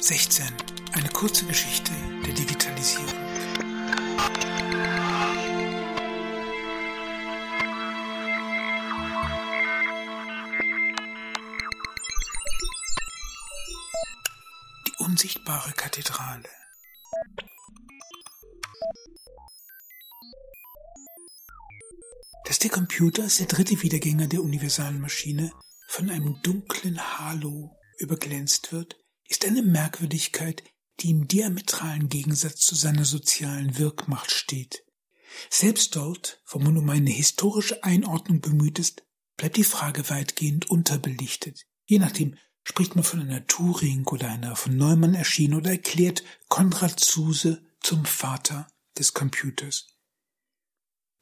16. Eine kurze Geschichte der Digitalisierung. Die unsichtbare Kathedrale. Dass der Computer als der dritte Wiedergänger der universalen Maschine von einem dunklen Halo überglänzt wird, ist eine Merkwürdigkeit, die im diametralen Gegensatz zu seiner sozialen Wirkmacht steht. Selbst dort, wo man um eine historische Einordnung bemüht ist, bleibt die Frage weitgehend unterbelichtet. Je nachdem spricht man von einer Turing oder einer von Neumann erschienen oder erklärt Konrad Zuse zum Vater des Computers.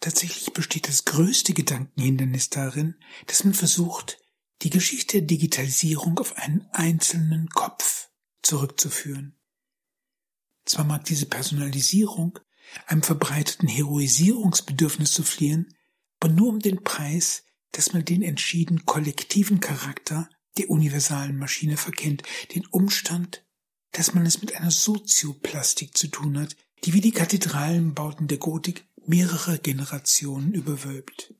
Tatsächlich besteht das größte Gedankenhindernis darin, dass man versucht, die Geschichte der Digitalisierung auf einen einzelnen Kopf zurückzuführen. Zwar mag diese Personalisierung einem verbreiteten Heroisierungsbedürfnis zu fliehen, aber nur um den Preis, dass man den entschieden kollektiven Charakter der universalen Maschine verkennt, den Umstand, dass man es mit einer Sozioplastik zu tun hat, die wie die Kathedralenbauten der Gotik mehrere Generationen überwölbt.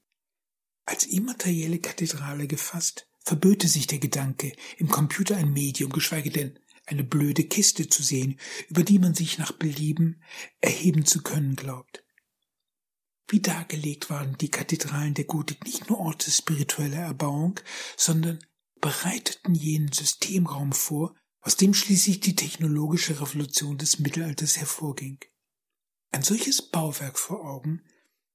Als immaterielle Kathedrale gefasst, verböte sich der Gedanke, im Computer ein Medium, geschweige denn eine blöde Kiste zu sehen, über die man sich nach Belieben erheben zu können glaubt. Wie dargelegt waren die Kathedralen der Gotik nicht nur Orte spiritueller Erbauung, sondern bereiteten jenen Systemraum vor, aus dem schließlich die technologische Revolution des Mittelalters hervorging. Ein solches Bauwerk vor Augen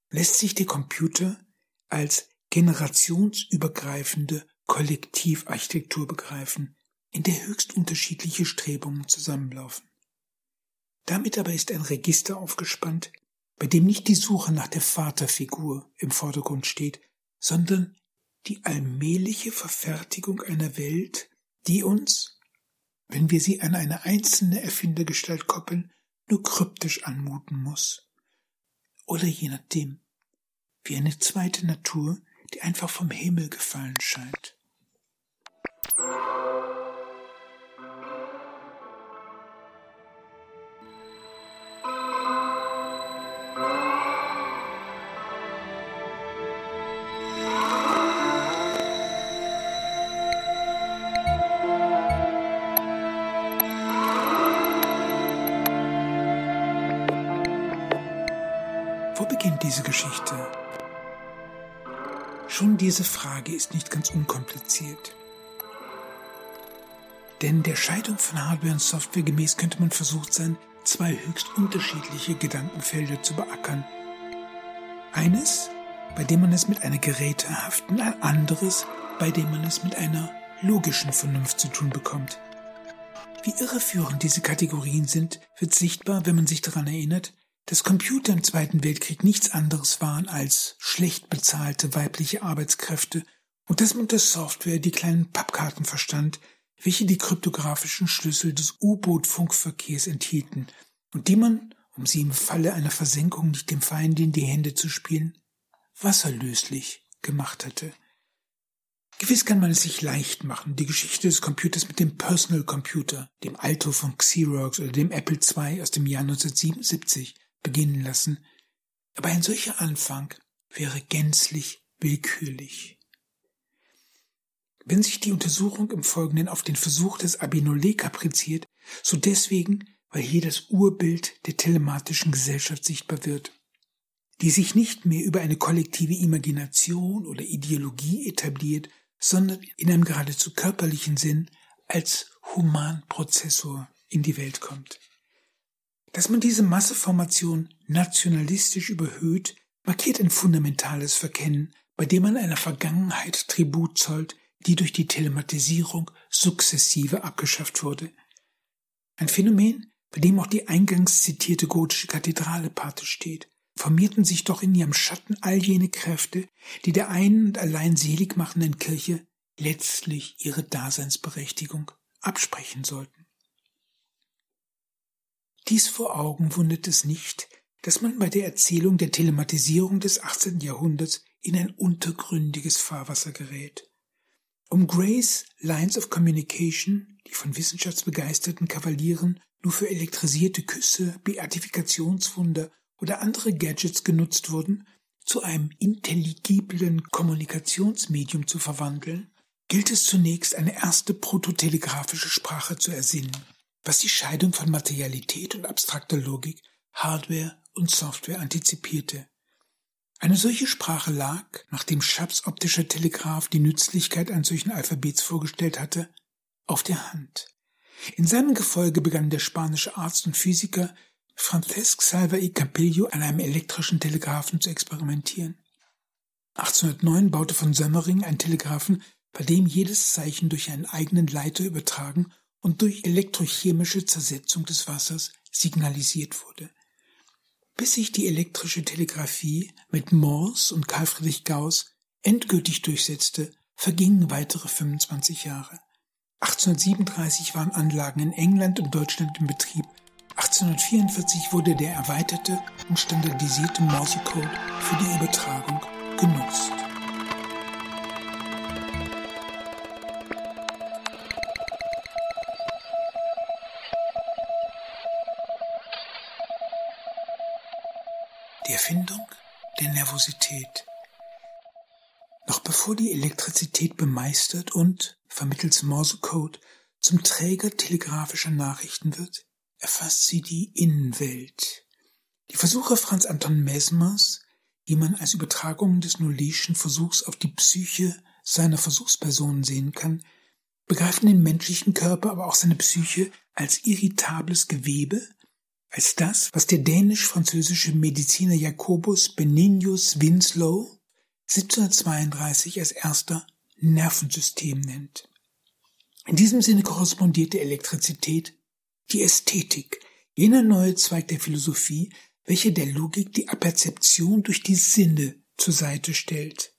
lässt sich der Computer als generationsübergreifende Kollektivarchitektur begreifen, in der höchst unterschiedliche Strebungen zusammenlaufen. Damit aber ist ein Register aufgespannt, bei dem nicht die Suche nach der Vaterfigur im Vordergrund steht, sondern die allmähliche Verfertigung einer Welt, die uns, wenn wir sie an eine einzelne Erfindergestalt koppeln, nur kryptisch anmuten muss. Oder je nachdem, wie eine zweite Natur, die einfach vom Himmel gefallen scheint. Wo beginnt diese Geschichte? Schon diese Frage ist nicht ganz unkompliziert. Denn der Scheidung von Hardware und Software gemäß könnte man versucht sein, zwei höchst unterschiedliche Gedankenfelder zu beackern. Eines, bei dem man es mit einer gerätehaften, ein anderes, bei dem man es mit einer logischen Vernunft zu tun bekommt. Wie irreführend diese Kategorien sind, wird sichtbar, wenn man sich daran erinnert, dass Computer im Zweiten Weltkrieg nichts anderes waren als schlecht bezahlte weibliche Arbeitskräfte und dass man unter Software die kleinen Pappkarten verstand, welche die kryptografischen Schlüssel des U-Boot-Funkverkehrs enthielten und die man, um sie im Falle einer Versenkung nicht dem Feind in die Hände zu spielen, wasserlöslich gemacht hatte. Gewiss kann man es sich leicht machen, die Geschichte des Computers mit dem Personal Computer, dem Alto von Xerox oder dem Apple II aus dem Jahr 1977 beginnen lassen, aber ein solcher Anfang wäre gänzlich willkürlich. Wenn sich die Untersuchung im Folgenden auf den Versuch des Abinolé kapriziert, so deswegen, weil hier das Urbild der telematischen Gesellschaft sichtbar wird, die sich nicht mehr über eine kollektive Imagination oder Ideologie etabliert, sondern in einem geradezu körperlichen Sinn als Humanprozessor in die Welt kommt. Dass man diese Masseformation nationalistisch überhöht, markiert ein fundamentales Verkennen, bei dem man einer Vergangenheit Tribut zollt, die durch die Telematisierung sukzessive abgeschafft wurde. Ein Phänomen, bei dem auch die eingangs zitierte gotische Kathedrale Pate steht, formierten sich doch in ihrem Schatten all jene Kräfte, die der einen und allein selig machenden Kirche letztlich ihre Daseinsberechtigung absprechen sollten. Dies vor Augen wundert es nicht, dass man bei der Erzählung der Telematisierung des 18. Jahrhunderts in ein untergründiges Fahrwasser gerät. Um Grays Lines of Communication, die von wissenschaftsbegeisterten Kavalieren nur für elektrisierte Küsse, Beatifikationswunder oder andere Gadgets genutzt wurden, zu einem intelligiblen Kommunikationsmedium zu verwandeln, gilt es zunächst eine erste prototelegraphische Sprache zu ersinnen, was die Scheidung von Materialität und abstrakter Logik, Hardware und Software antizipierte. Eine solche Sprache lag, nachdem Schabs optischer Telegraph die Nützlichkeit eines solchen Alphabets vorgestellt hatte, auf der Hand. In seinem Gefolge begann der spanische Arzt und Physiker Francesc Salva y Capillo an einem elektrischen Telegraphen zu experimentieren. 1809 baute von Sömmering ein Telegraphen, bei dem jedes Zeichen durch einen eigenen Leiter übertragen und durch elektrochemische Zersetzung des Wassers signalisiert wurde. Bis sich die elektrische Telegraphie mit Morse und Carl Friedrich Gauss endgültig durchsetzte, vergingen weitere 25 Jahre. 1837 waren Anlagen in England und Deutschland in Betrieb 1844 wurde der erweiterte und standardisierte Morsecode für die Übertragung genutzt. Die Erfindung der Nervosität. Noch bevor die Elektrizität bemeistert und, vermittels Morsecode, zum Träger telegrafischer Nachrichten wird, erfasst sie die Innenwelt. Die Versuche Franz Anton Mesmers, die man als Übertragung des Nolleschen Versuchs auf die Psyche seiner Versuchspersonen sehen kann, begreifen den menschlichen Körper, aber auch seine Psyche als irritables Gewebe, als das, was der dänisch-französische Mediziner Jacobus Beninius Winslow 1732 als erster Nervensystem nennt. In diesem Sinne korrespondiert die Elektrizität die Ästhetik, jener neue Zweig der Philosophie, welche der Logik die Aperzeption durch die Sinne zur Seite stellt.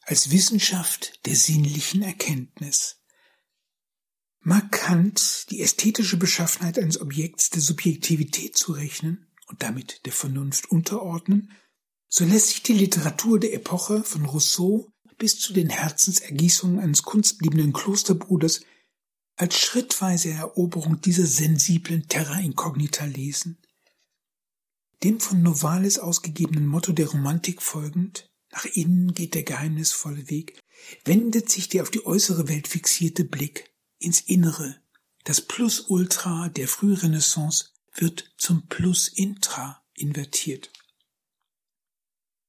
Als Wissenschaft der sinnlichen Erkenntnis. Mag Kant die ästhetische Beschaffenheit eines Objekts der Subjektivität zurechnen und damit der Vernunft unterordnen, so lässt sich die Literatur der Epoche von Rousseau bis zu den Herzensergießungen eines kunstliebenden Klosterbruders als schrittweise Eroberung dieser sensiblen Terra Incognita lesen. Dem von Novalis ausgegebenen Motto der Romantik folgend, nach innen geht der geheimnisvolle Weg, wendet sich der auf die äußere Welt fixierte Blick ins Innere. Das Plus Ultra der Frührenaissance wird zum Plus Intra invertiert.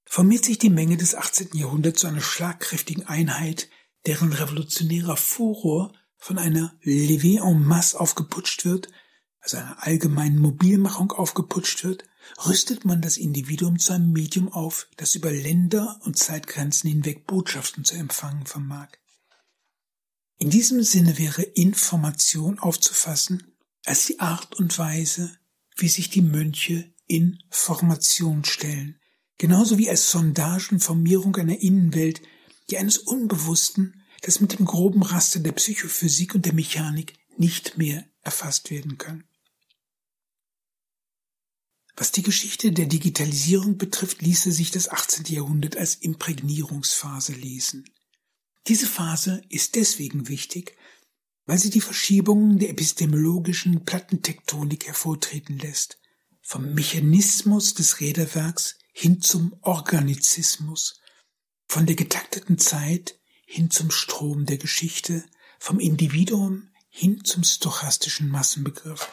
Formiert sich die Menge des 18. Jahrhunderts zu einer schlagkräftigen Einheit, deren revolutionärer Furor von einer Levée en masse aufgeputscht wird, also einer allgemeinen Mobilmachung aufgeputscht wird, rüstet man das Individuum zu einem Medium auf, das über Länder und Zeitgrenzen hinweg Botschaften zu empfangen vermag. In diesem Sinne wäre Information aufzufassen als die Art und Weise, wie sich die Mönche in Formation stellen, genauso wie als Sondagenformierung einer Innenwelt, die eines Unbewussten das mit dem groben Raster der Psychophysik und der Mechanik nicht mehr erfasst werden kann. Was die Geschichte der Digitalisierung betrifft, ließe sich das 18. Jahrhundert als Imprägnierungsphase lesen. Diese Phase ist deswegen wichtig, weil sie die Verschiebungen der epistemologischen Plattentektonik hervortreten lässt, vom Mechanismus des Räderwerks hin zum Organizismus, von der getakteten Zeit hin zum Strom der Geschichte, vom Individuum hin zum stochastischen Massenbegriff.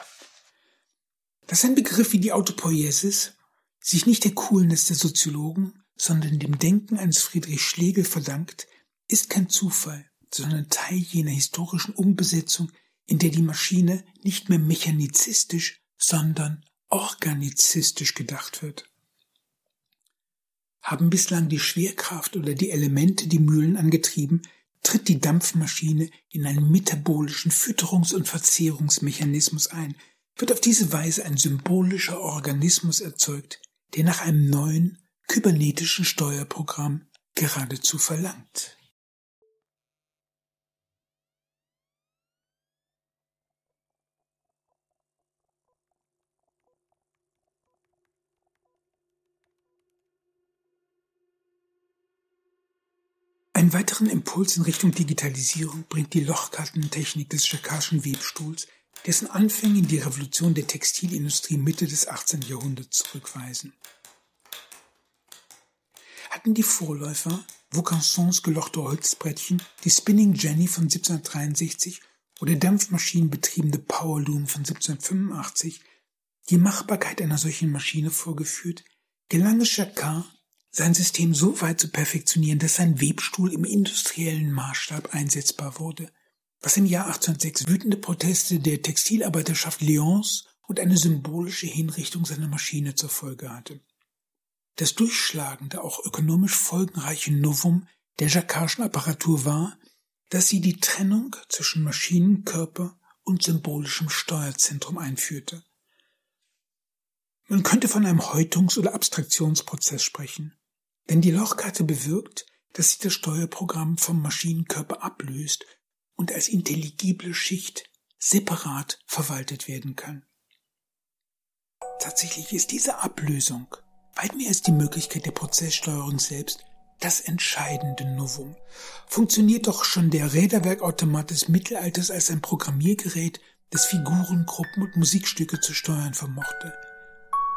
Dass ein Begriff wie die Autopoiesis sich nicht der Coolness der Soziologen, sondern dem Denken eines Friedrich Schlegel verdankt, ist kein Zufall, sondern Teil jener historischen Umbesetzung, in der die Maschine nicht mehr mechanizistisch, sondern organizistisch gedacht wird haben bislang die Schwerkraft oder die Elemente die Mühlen angetrieben, tritt die Dampfmaschine in einen metabolischen Fütterungs- und Verzehrungsmechanismus ein, wird auf diese Weise ein symbolischer Organismus erzeugt, der nach einem neuen kybernetischen Steuerprogramm geradezu verlangt. Einen weiteren Impuls in Richtung Digitalisierung bringt die Lochkartentechnik des Jakarschen Webstuhls, dessen Anfänge in die Revolution der Textilindustrie Mitte des 18. Jahrhunderts zurückweisen. Hatten die Vorläufer Vaucansons gelochte Holzbrettchen, die Spinning Jenny von 1763 oder dampfmaschinenbetriebene Powerloom von 1785 die Machbarkeit einer solchen Maschine vorgeführt, gelang es Jacquard, sein System so weit zu perfektionieren, dass sein Webstuhl im industriellen Maßstab einsetzbar wurde, was im Jahr 1806 wütende Proteste der Textilarbeiterschaft Lyons und eine symbolische Hinrichtung seiner Maschine zur Folge hatte. Das durchschlagende, auch ökonomisch folgenreiche Novum der Jacquardschen Apparatur war, dass sie die Trennung zwischen Maschinenkörper und symbolischem Steuerzentrum einführte. Man könnte von einem Häutungs- oder Abstraktionsprozess sprechen, denn die Lochkarte bewirkt, dass sich das Steuerprogramm vom Maschinenkörper ablöst und als intelligible Schicht separat verwaltet werden kann. Tatsächlich ist diese Ablösung weit mehr als die Möglichkeit der Prozesssteuerung selbst das entscheidende Novum. Funktioniert doch schon der Räderwerkautomat des Mittelalters als ein Programmiergerät, das Figurengruppen und Musikstücke zu steuern vermochte.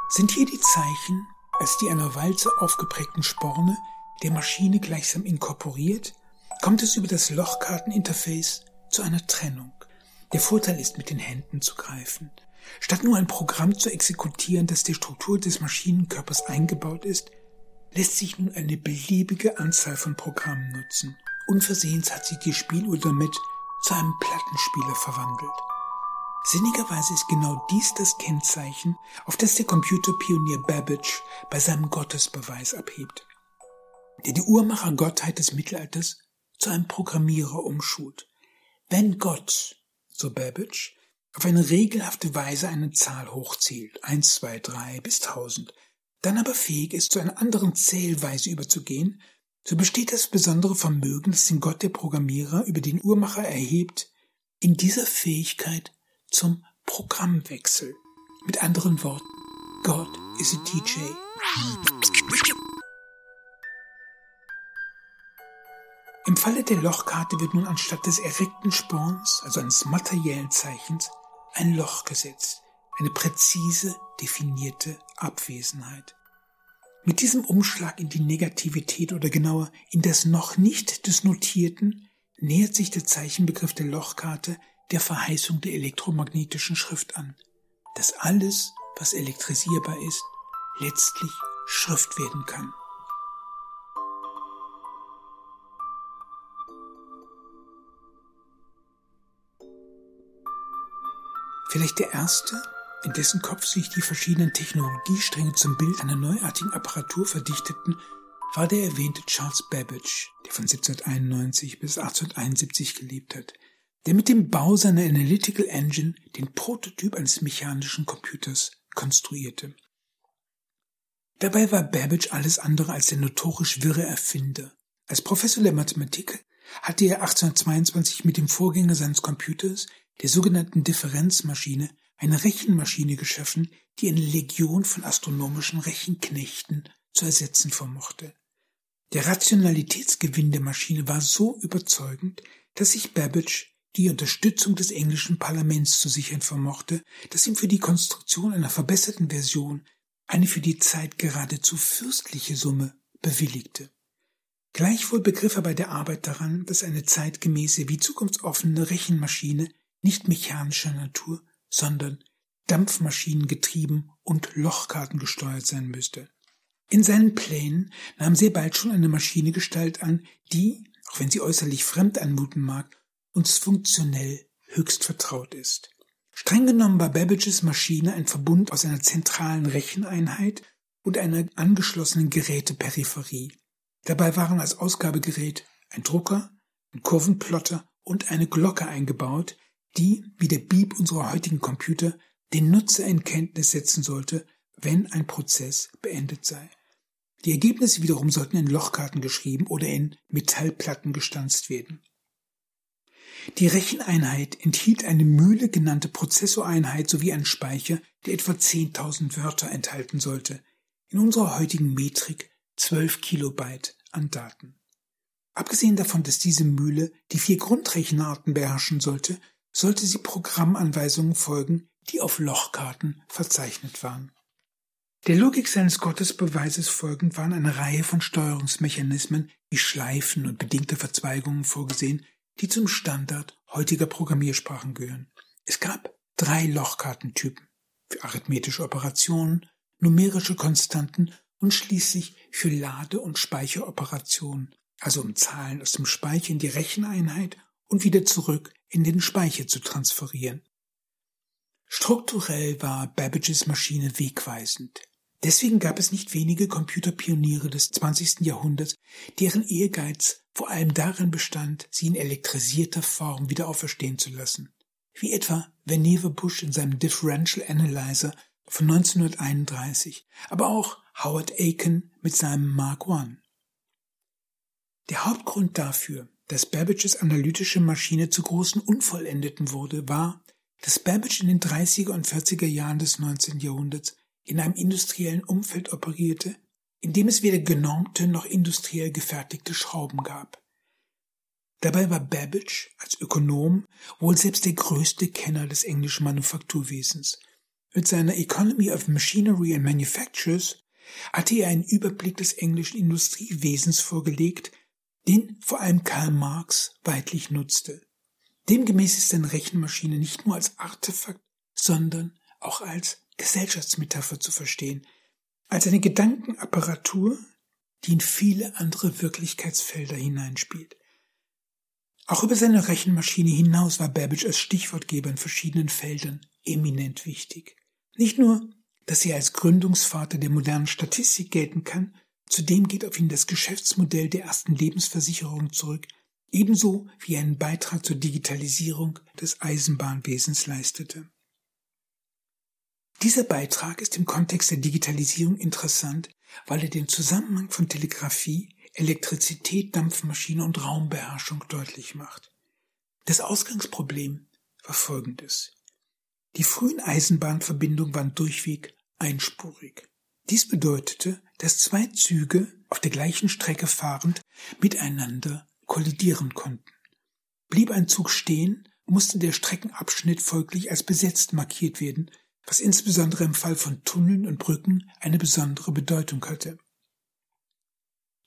Sind hier die Zeichen, als die einer Walze aufgeprägten Sporne, der Maschine gleichsam inkorporiert, kommt es über das Lochkarteninterface zu einer Trennung. Der Vorteil ist, mit den Händen zu greifen. Statt nur ein Programm zu exekutieren, das der Struktur des Maschinenkörpers eingebaut ist, lässt sich nun eine beliebige Anzahl von Programmen nutzen. Unversehens hat sich die Spieluhr damit zu einem Plattenspieler verwandelt. Sinnigerweise ist genau dies das Kennzeichen, auf das der Computerpionier Babbage bei seinem Gottesbeweis abhebt, der die Uhrmachergottheit des Mittelalters zu einem Programmierer umschult. Wenn Gott, so Babbage, auf eine regelhafte Weise eine Zahl hochzählt, eins, zwei, drei bis tausend, dann aber fähig ist, zu einer anderen Zählweise überzugehen, so besteht das besondere Vermögen, das den Gott der Programmierer über den Uhrmacher erhebt, in dieser Fähigkeit zum Programmwechsel. Mit anderen Worten, God is a DJ. Im Falle der Lochkarte wird nun anstatt des erregten Sporns, also eines materiellen Zeichens, ein Loch gesetzt, eine präzise definierte Abwesenheit. Mit diesem Umschlag in die Negativität oder genauer in das noch nicht des Notierten nähert sich der Zeichenbegriff der Lochkarte der Verheißung der elektromagnetischen Schrift an, dass alles, was elektrisierbar ist, letztlich Schrift werden kann. Vielleicht der erste, in dessen Kopf sich die verschiedenen Technologiestränge zum Bild einer neuartigen Apparatur verdichteten, war der erwähnte Charles Babbage, der von 1791 bis 1871 gelebt hat, der mit dem Bau seiner Analytical Engine den Prototyp eines mechanischen Computers konstruierte. Dabei war Babbage alles andere als der notorisch wirre Erfinder. Als Professor der Mathematik hatte er 1822 mit dem Vorgänger seines Computers, der sogenannten Differenzmaschine, eine Rechenmaschine geschaffen, die eine Legion von astronomischen Rechenknechten zu ersetzen vermochte. Der Rationalitätsgewinn der Maschine war so überzeugend, dass sich Babbage die Unterstützung des englischen Parlaments zu sichern vermochte, das ihm für die Konstruktion einer verbesserten Version eine für die Zeit geradezu fürstliche Summe bewilligte. Gleichwohl begriff er bei der Arbeit daran, dass eine zeitgemäße wie zukunftsoffene Rechenmaschine nicht mechanischer Natur, sondern Dampfmaschinen getrieben und Lochkarten gesteuert sein müsste. In seinen Plänen nahm sehr bald schon eine Maschine Gestalt an, die, auch wenn sie äußerlich fremd anmuten mag, uns funktionell höchst vertraut ist. Streng genommen war Babbages Maschine ein Verbund aus einer zentralen Recheneinheit und einer angeschlossenen Geräteperipherie. Dabei waren als Ausgabegerät ein Drucker, ein Kurvenplotter und eine Glocke eingebaut, die, wie der Beep unserer heutigen Computer, den Nutzer in Kenntnis setzen sollte, wenn ein Prozess beendet sei. Die Ergebnisse wiederum sollten in Lochkarten geschrieben oder in Metallplatten gestanzt werden. Die Recheneinheit enthielt eine Mühle genannte Prozessoreinheit sowie einen Speicher, der etwa 10.000 Wörter enthalten sollte. In unserer heutigen Metrik 12 Kilobyte an Daten. Abgesehen davon, dass diese Mühle die vier Grundrechenarten beherrschen sollte, sollte sie Programmanweisungen folgen, die auf Lochkarten verzeichnet waren. Der Logik seines Gottesbeweises folgend waren eine Reihe von Steuerungsmechanismen wie Schleifen und bedingte Verzweigungen vorgesehen, die zum Standard heutiger Programmiersprachen gehören. Es gab drei Lochkartentypen für arithmetische Operationen, numerische Konstanten und schließlich für Lade- und Speicheroperationen, also um Zahlen aus dem Speicher in die Recheneinheit und wieder zurück in den Speicher zu transferieren. Strukturell war Babbages Maschine wegweisend. Deswegen gab es nicht wenige Computerpioniere des 20. Jahrhunderts, deren Ehrgeiz vor allem darin bestand, sie in elektrisierter Form wieder auferstehen zu lassen. Wie etwa Vannevar Bush in seinem Differential Analyzer von 1931, aber auch Howard Aiken mit seinem Mark I. Der Hauptgrund dafür, dass Babbages analytische Maschine zu großen Unvollendeten wurde, war, dass Babbage in den 30er und 40er Jahren des 19. Jahrhunderts in einem industriellen Umfeld operierte, in dem es weder genormte noch industriell gefertigte Schrauben gab. Dabei war Babbage als Ökonom wohl selbst der größte Kenner des englischen Manufakturwesens. Mit seiner Economy of Machinery and Manufactures hatte er einen Überblick des englischen Industriewesens vorgelegt, den vor allem Karl Marx weitlich nutzte. Demgemäß ist eine Rechenmaschine nicht nur als Artefakt, sondern auch als Gesellschaftsmetapher zu verstehen, als eine Gedankenapparatur, die in viele andere Wirklichkeitsfelder hineinspielt. Auch über seine Rechenmaschine hinaus war Babbage als Stichwortgeber in verschiedenen Feldern eminent wichtig. Nicht nur, dass er als Gründungsvater der modernen Statistik gelten kann, zudem geht auf ihn das Geschäftsmodell der ersten Lebensversicherung zurück, ebenso wie er einen Beitrag zur Digitalisierung des Eisenbahnwesens leistete. Dieser Beitrag ist im Kontext der Digitalisierung interessant, weil er den Zusammenhang von Telegrafie, Elektrizität, Dampfmaschine und Raumbeherrschung deutlich macht. Das Ausgangsproblem war folgendes. Die frühen Eisenbahnverbindungen waren durchweg einspurig. Dies bedeutete, dass zwei Züge auf der gleichen Strecke fahrend miteinander kollidieren konnten. Blieb ein Zug stehen, musste der Streckenabschnitt folglich als besetzt markiert werden, was insbesondere im Fall von Tunneln und Brücken eine besondere Bedeutung hatte.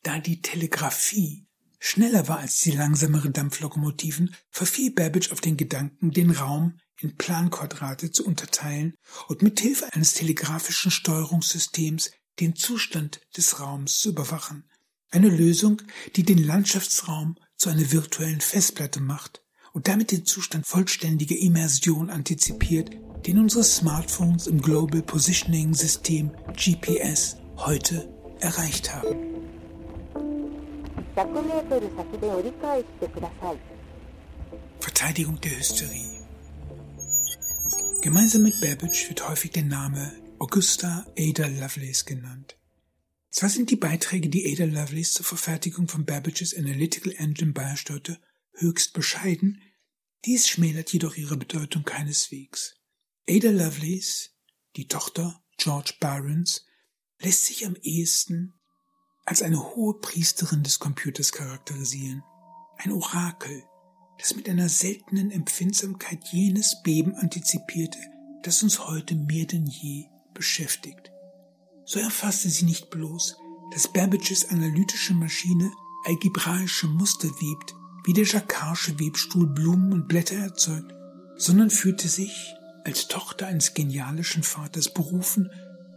Da die Telegrafie schneller war als die langsameren Dampflokomotiven, verfiel Babbage auf den Gedanken, den Raum in Planquadrate zu unterteilen und mit Hilfe eines telegrafischen Steuerungssystems den Zustand des Raums zu überwachen. Eine Lösung, die den Landschaftsraum zu einer virtuellen Festplatte macht und damit den Zustand vollständiger Immersion antizipiert, den unsere Smartphones im Global Positioning System GPS heute erreicht haben. Verteidigung der Hysterie. Gemeinsam mit Babbage wird häufig der Name Augusta Ada Lovelace genannt. Zwar sind die Beiträge, die Ada Lovelace zur Verfertigung von Babbages Analytical Engine beisteuerte, höchst bescheiden, dies schmälert jedoch ihre Bedeutung keineswegs. Ada Lovelace, die Tochter George Byrons, lässt sich am ehesten als eine hohe Priesterin des Computers charakterisieren, ein Orakel, das mit einer seltenen Empfindsamkeit jenes Beben antizipierte, das uns heute mehr denn je beschäftigt. So erfasste sie nicht bloß, dass Babbages analytische Maschine algebraische Muster webt, wie der Jacquard'sche Webstuhl Blumen und Blätter erzeugt, sondern fühlte sich als Tochter eines genialischen Vaters berufen,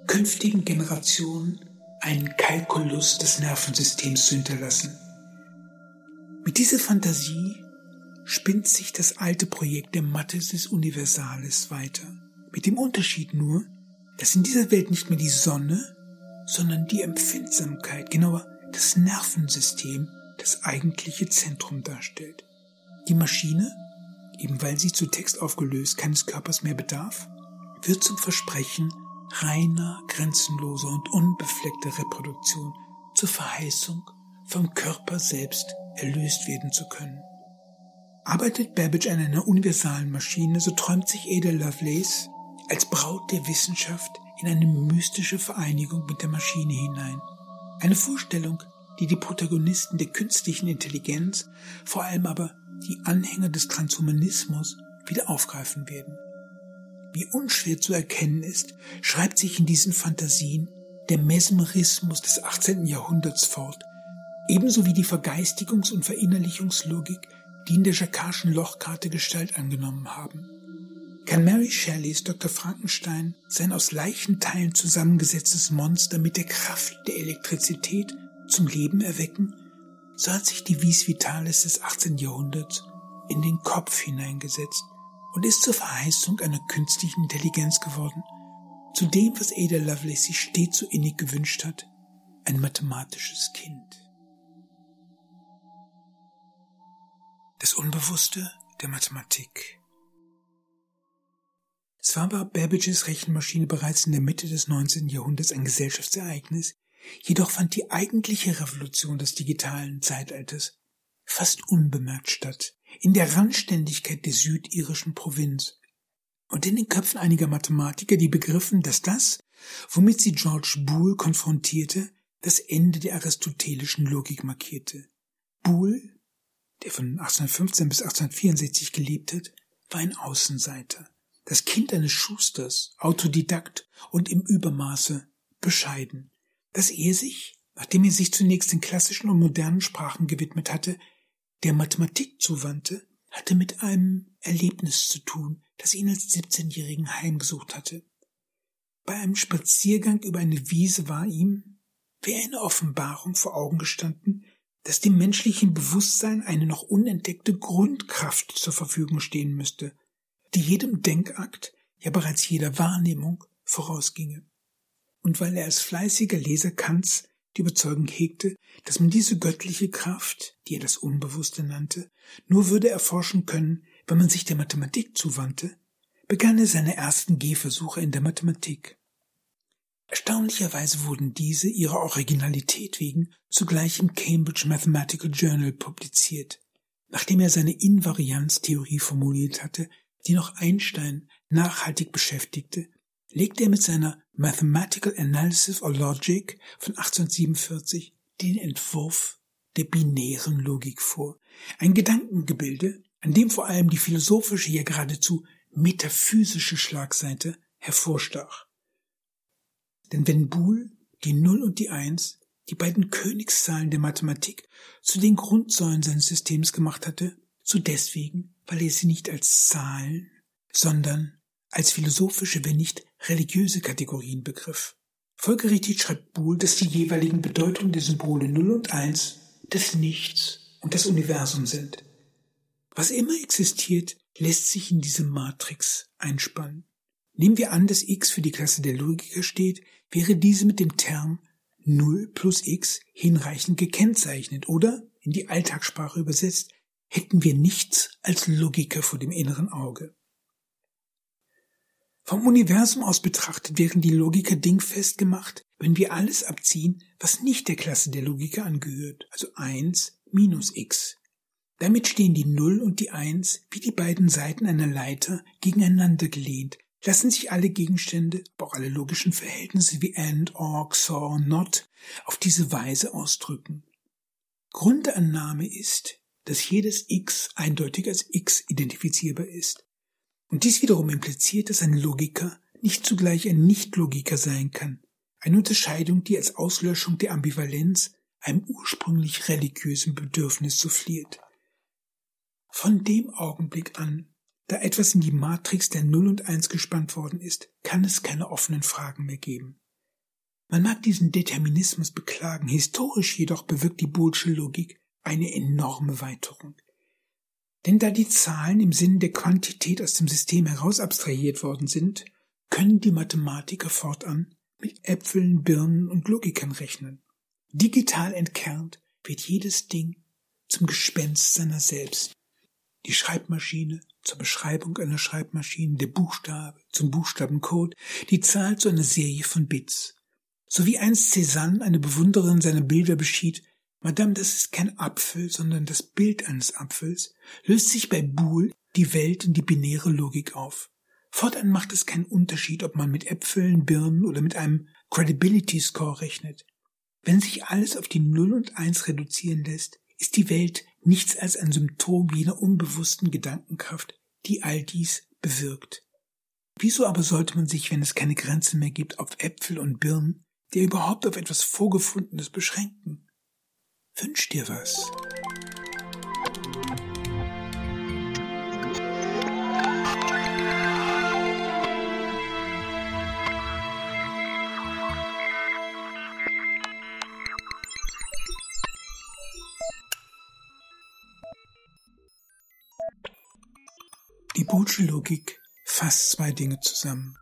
künftigen Generationen einen Kalkulus des Nervensystems zu hinterlassen. Mit dieser Fantasie spinnt sich das alte Projekt der Mathesis Universalis weiter, mit dem Unterschied nur, dass in dieser Welt nicht mehr die Sonne, sondern die Empfindsamkeit, genauer das Nervensystem, das eigentliche Zentrum darstellt. Die Maschine eben weil sie zu Text aufgelöst keines Körpers mehr bedarf, wird zum Versprechen reiner, grenzenloser und unbefleckter Reproduktion zur Verheißung, vom Körper selbst erlöst werden zu können. Arbeitet Babbage an einer universalen Maschine, so träumt sich Ada Lovelace als Braut der Wissenschaft in eine mystische Vereinigung mit der Maschine hinein. Eine Vorstellung, die die Protagonisten der künstlichen Intelligenz, vor allem aber die Anhänger des Transhumanismus, wieder aufgreifen werden. Wie unschwer zu erkennen ist, schreibt sich in diesen Fantasien der Mesmerismus des 18. Jahrhunderts fort, ebenso wie die Vergeistigungs- und Verinnerlichungslogik, die in der Jacquardschen Lochkarte Gestalt angenommen haben. Kann Mary Shelleys Dr. Frankenstein sein aus Leichenteilen zusammengesetztes Monster mit der Kraft der Elektrizität zum Leben erwecken, so hat sich die Vis Vitalis des 18. Jahrhunderts in den Kopf hineingesetzt und ist zur Verheißung einer künstlichen Intelligenz geworden, zu dem, was Ada Lovelace sich stets so innig gewünscht hat, ein mathematisches Kind. Das Unbewusste der Mathematik. Zwar war Babbages Rechenmaschine bereits in der Mitte des 19. Jahrhunderts ein Gesellschaftsereignis, jedoch fand die eigentliche Revolution des digitalen Zeitalters fast unbemerkt statt, in der Randständigkeit der südirischen Provinz und in den Köpfen einiger Mathematiker, die begriffen, dass das, womit sie George Boole konfrontierte, das Ende der aristotelischen Logik markierte. Boole, der von 1815 bis 1864 gelebt hat, war ein Außenseiter das Kind eines Schusters, Autodidakt und im Übermaße bescheiden, dass er sich, nachdem er sich zunächst den klassischen und modernen Sprachen gewidmet hatte, der Mathematik zuwandte, hatte mit einem Erlebnis zu tun, das ihn als 17-Jährigen heimgesucht hatte. Bei einem Spaziergang über eine Wiese war ihm, wie eine Offenbarung vor Augen gestanden, dass dem menschlichen Bewusstsein eine noch unentdeckte Grundkraft zur Verfügung stehen müsste, die jedem Denkakt, ja bereits jeder Wahrnehmung vorausginge. Und weil er als fleißiger Leser Kants die Überzeugung hegte, dass man diese göttliche Kraft, die er das Unbewusste nannte, nur würde erforschen können, wenn man sich der Mathematik zuwandte, begann er seine ersten Gehversuche in der Mathematik. Erstaunlicherweise wurden diese ihrer Originalität wegen zugleich im Cambridge Mathematical Journal publiziert. Nachdem er seine Invarianztheorie formuliert hatte, die noch Einstein nachhaltig beschäftigte, legte er mit seiner Mathematical Analysis of Logic von 1847 den Entwurf der binären Logik vor. Ein Gedankengebilde, an dem vor allem die philosophische, ja geradezu metaphysische Schlagseite hervorstach. Denn wenn Boole die Null und die Eins, die beiden Königszahlen der Mathematik, zu den Grundsäulen seines Systems gemacht hatte, so deswegen, weil er sie nicht als Zahlen, sondern als philosophische, wenn nicht religiöse Kategorien begriff. Folgerichtig schreibt Boole, dass die jeweiligen Bedeutungen der Symbole 0 und 1 des Nichts und das Universum sind. Was immer existiert, lässt sich in diese Matrix einspannen. Nehmen wir an, dass x für die Klasse der Logiker steht, wäre diese mit dem Term 0 plus x hinreichend gekennzeichnet oder, in die Alltagssprache übersetzt, hätten wir nichts als Logiker vor dem inneren Auge. Vom Universum aus betrachtet wären die Logiker dingfest gemacht, wenn wir alles abziehen, was nicht der Klasse der Logiker angehört, also 1 minus x. Damit stehen die 0 und die 1 wie die beiden Seiten einer Leiter gegeneinander gelehnt, lassen sich alle Gegenstände, aber auch alle logischen Verhältnisse wie and, or, xor, not auf diese Weise ausdrücken. Grundannahme ist, dass jedes x eindeutig als x identifizierbar ist. Und dies wiederum impliziert, dass ein Logiker nicht zugleich ein Nicht-Logiker sein kann. Eine Unterscheidung, die als Auslöschung der Ambivalenz einem ursprünglich religiösen Bedürfnis souffliert. Von dem Augenblick an, da etwas in die Matrix der Null und Eins gespannt worden ist, kann es keine offenen Fragen mehr geben. Man mag diesen Determinismus beklagen, historisch jedoch bewirkt die Boolsche Logik eine enorme Weiterung. Denn da die Zahlen im Sinne der Quantität aus dem System heraus abstrahiert worden sind, können die Mathematiker fortan mit Äpfeln, Birnen und Logikern rechnen. Digital entkernt wird jedes Ding zum Gespenst seiner selbst. Die Schreibmaschine zur Beschreibung einer Schreibmaschine, der Buchstabe zum Buchstabencode, die Zahl zu einer Serie von Bits. So wie einst Cézanne eine Bewunderin seiner Bilder beschied, Madame, das ist kein Apfel, sondern das Bild eines Apfels, löst sich bei Boole die Welt in die binäre Logik auf. Fortan macht es keinen Unterschied, ob man mit Äpfeln, Birnen oder mit einem Credibility Score rechnet. Wenn sich alles auf die Null und Eins reduzieren lässt, ist die Welt nichts als ein Symptom jener unbewussten Gedankenkraft, die all dies bewirkt. Wieso aber sollte man sich, wenn es keine Grenze mehr gibt, auf Äpfel und Birnen, die überhaupt auf etwas Vorgefundenes beschränken? Wünsch dir was. Die Boolsche Logik fasst zwei Dinge zusammen.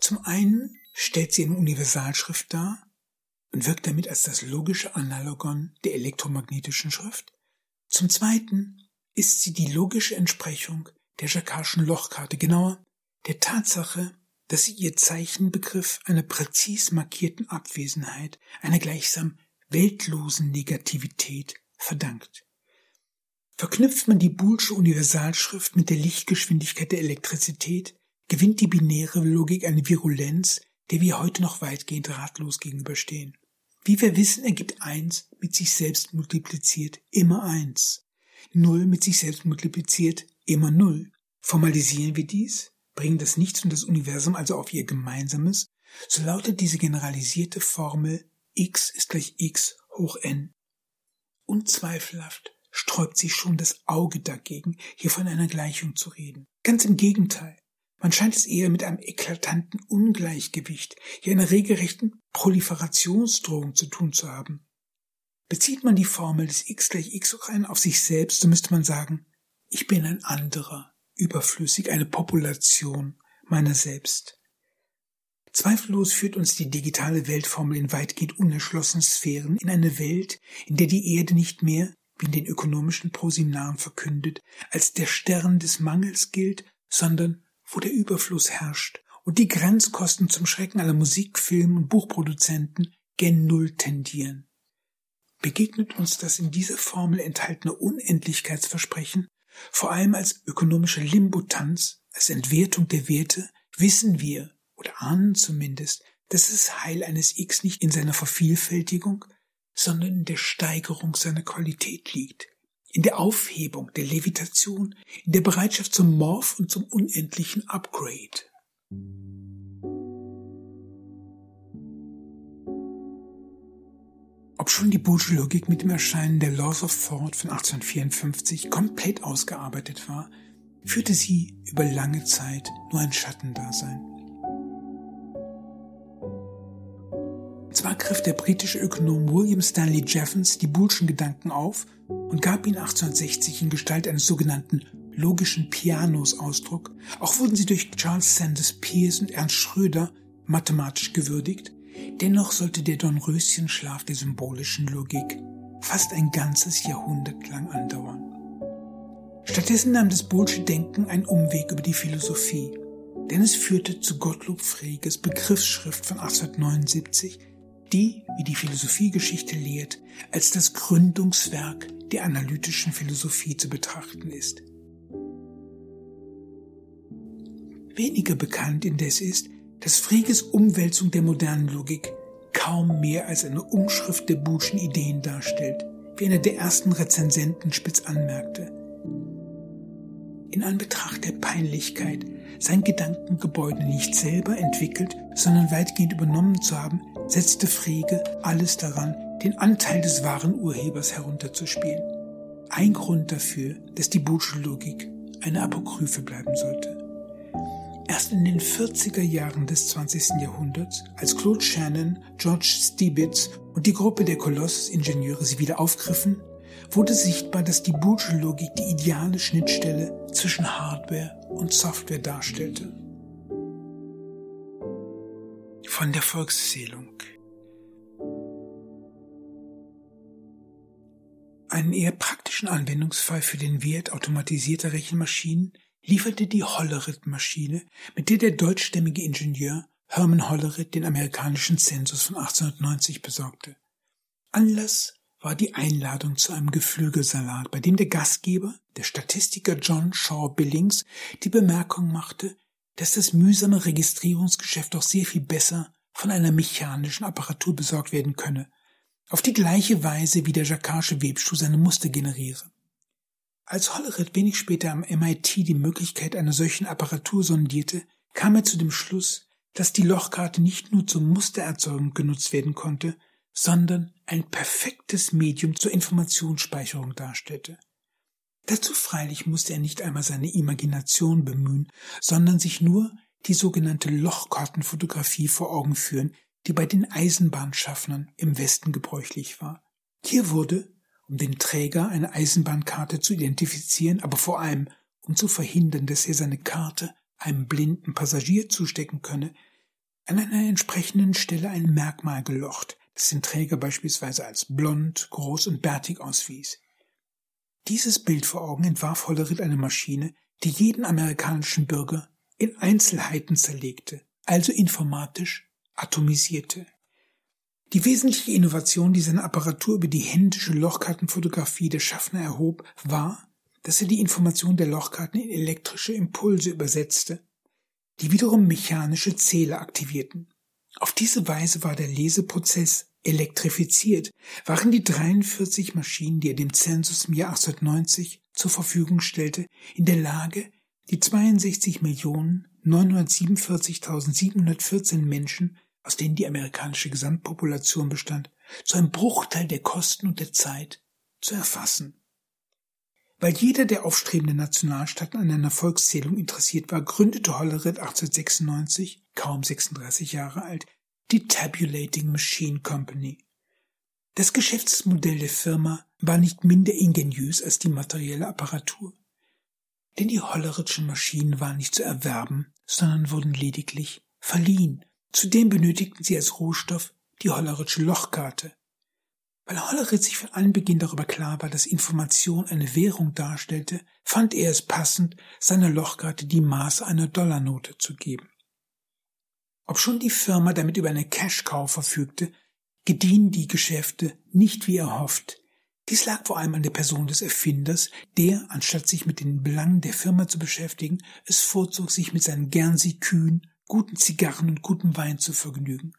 Zum einen stellt sie eine Universalschrift dar und wirkt damit als das logische Analogon der elektromagnetischen Schrift. Zum zweiten ist sie die logische Entsprechung der Jacquardschen Lochkarte, genauer der Tatsache, dass sie ihr Zeichenbegriff einer präzis markierten Abwesenheit, einer gleichsam weltlosen Negativität verdankt. Verknüpft man die Boolsche Universalschrift mit der Lichtgeschwindigkeit der Elektrizität, gewinnt die binäre Logik eine Virulenz, der wir heute noch weitgehend ratlos gegenüberstehen. Wie wir wissen, ergibt eins mit sich selbst multipliziert immer eins. Null mit sich selbst multipliziert immer null. Formalisieren wir dies, bringen das Nichts und das Universum also auf ihr Gemeinsames, so lautet diese generalisierte Formel x ist gleich x hoch n. Unzweifelhaft sträubt sich schon das Auge dagegen, hier von einer Gleichung zu reden. Ganz im Gegenteil. Man scheint es eher mit einem eklatanten Ungleichgewicht, ja einer regelrechten Proliferationsdrohung zu tun zu haben. Bezieht man die Formel des x gleich x hoch ein auf sich selbst, so müsste man sagen, ich bin ein anderer, überflüssig, eine Population meiner selbst. Zweifellos führt uns die digitale Weltformel in weitgehend unerschlossenen Sphären in eine Welt, in der die Erde nicht mehr wie in den ökonomischen Prosimnaren verkündet, als der Stern des Mangels gilt, sondern wo der Überfluss herrscht und die Grenzkosten zum Schrecken aller Musik-, Film- und Buchproduzenten gen Null tendieren. Begegnet uns das in dieser Formel enthaltene Unendlichkeitsversprechen, vor allem als ökonomische Limbutanz, als Entwertung der Werte, wissen wir, oder ahnen zumindest, dass das Heil eines X nicht in seiner Vervielfältigung, sondern in der Steigerung seiner Qualität liegt, in der Aufhebung, der Levitation, in der Bereitschaft zum Morph und zum unendlichen Upgrade. Ob schon die Bourge Logik mit dem Erscheinen der Laws of Thought von 1854 komplett ausgearbeitet war, führte sie über lange Zeit nur ein Schattendasein. Zwar griff der britische Ökonom William Stanley Jeffens die Boolschen Gedanken auf und gab ihn 1860 in Gestalt eines sogenannten logischen Pianos Ausdruck, auch wurden sie durch Charles Sanders Peirce und Ernst Schröder mathematisch gewürdigt, dennoch sollte der Dornröschenschlaf der symbolischen Logik fast ein ganzes Jahrhundert lang andauern. Stattdessen nahm das Bohlsche Denken einen Umweg über die Philosophie, denn es führte zu Gottlob Freges Begriffsschrift von 1879, die, wie die Philosophiegeschichte lehrt, als das Gründungswerk der analytischen Philosophie zu betrachten ist. Weniger bekannt indes ist, dass Freges Umwälzung der modernen Logik kaum mehr als eine Umschrift der Buschen Ideen darstellt, wie einer der ersten Rezensenten spitz anmerkte. In Anbetracht der Peinlichkeit, sein Gedankengebäude nicht selber entwickelt, sondern weitgehend übernommen zu haben, setzte Frege alles daran, den Anteil des wahren Urhebers herunterzuspielen. Ein Grund dafür, dass die Boolsche Logik eine Apokryphe bleiben sollte. Erst in den 40er Jahren des 20. Jahrhunderts, als Claude Shannon, George Stibitz und die Gruppe der Kolossus-Ingenieure sie wieder aufgriffen, wurde sichtbar, dass die Boolsche Logik die ideale Schnittstelle zwischen Hardware und Software darstellte. Von der Volkszählung. Einen eher praktischen Anwendungsfall für den Wert automatisierter Rechenmaschinen lieferte die Hollerith-Maschine, mit der der deutschstämmige Ingenieur Hermann Hollerith den amerikanischen Zensus von 1890 besorgte. Anlass war die Einladung zu einem Geflügelsalat, bei dem der Gastgeber, der Statistiker John Shaw Billings, die Bemerkung machte, dass das mühsame Registrierungsgeschäft doch sehr viel besser von einer mechanischen Apparatur besorgt werden könne. auf die gleiche Weise wie der Jacquard'sche Webstuhl seine Muster generiere. Als Hollerith wenig später am MIT die Möglichkeit einer solchen Apparatur sondierte, kam er zu dem Schluss, dass die Lochkarte nicht nur zur Mustererzeugung genutzt werden konnte, sondern ein perfektes Medium zur Informationsspeicherung darstellte. Dazu freilich musste er nicht einmal seine Imagination bemühen, sondern sich nur die sogenannte Lochkartenfotografie vor Augen führen, die bei den Eisenbahnschaffnern im Westen gebräuchlich war. Hier wurde, um den Träger einer Eisenbahnkarte zu identifizieren, aber vor allem um zu verhindern, dass er seine Karte einem blinden Passagier zustecken könne, an einer entsprechenden Stelle ein Merkmal gelocht, das den Träger beispielsweise als blond, groß und bärtig auswies. Dieses Bild vor Augen entwarf Hollerith eine Maschine, die jeden amerikanischen Bürger in Einzelheiten zerlegte, also informatisch atomisierte. Die wesentliche Innovation, die seine Apparatur über die händische Lochkartenfotografie der Schaffner erhob, war, dass er die Information der Lochkarten in elektrische Impulse übersetzte, die wiederum mechanische Zähler aktivierten. Auf diese Weise war der Leseprozess elektrifiziert, waren die 43 Maschinen, die er dem Zensus im Jahr 1890 zur Verfügung stellte, in der Lage, die 62.947.714 Menschen aus denen die amerikanische Gesamtpopulation bestand, zu einem Bruchteil der Kosten und der Zeit zu erfassen. Weil jeder der aufstrebenden Nationalstaaten an einer Volkszählung interessiert war, gründete Hollerith 1896, kaum 36 Jahre alt, die Tabulating Machine Company. Das Geschäftsmodell der Firma war nicht minder ingeniös als die materielle Apparatur. Denn die Hollerithschen Maschinen waren nicht zu erwerben, sondern wurden lediglich verliehen Zudem benötigten sie als Rohstoff die Holleritsche Lochkarte. Weil Hollerith sich von Anbeginn darüber klar war, dass Information eine Währung darstellte, fand er es passend, seiner Lochkarte die Maße einer Dollarnote zu geben. Obschon die Firma damit über eine Cash-Cow verfügte, gediehen die Geschäfte nicht wie erhofft. Dies lag vor allem an der Person des Erfinders, der, anstatt sich mit den Belangen der Firma zu beschäftigen, es vorzog, sich mit seinen Guernsey Kühen guten Zigarren und gutem Wein zu vergnügen.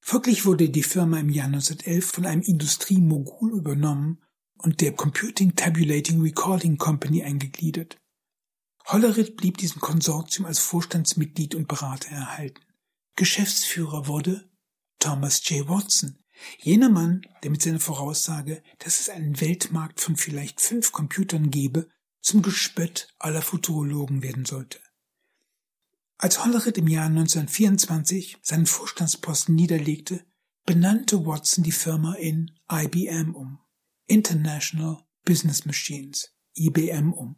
Folglich wurde die Firma im Jahr 1911 von einem Industriemogul übernommen und der Computing Tabulating Recording Company eingegliedert. Hollerith blieb diesem Konsortium als Vorstandsmitglied und Berater erhalten. Geschäftsführer wurde Thomas J. Watson, jener Mann, der mit seiner Voraussage, dass es einen Weltmarkt von vielleicht fünf Computern gebe, zum Gespött aller Futurologen werden sollte. Als Hollerith im Jahr 1924 seinen Vorstandsposten niederlegte, benannte Watson die Firma in IBM um, International Business Machines, IBM um.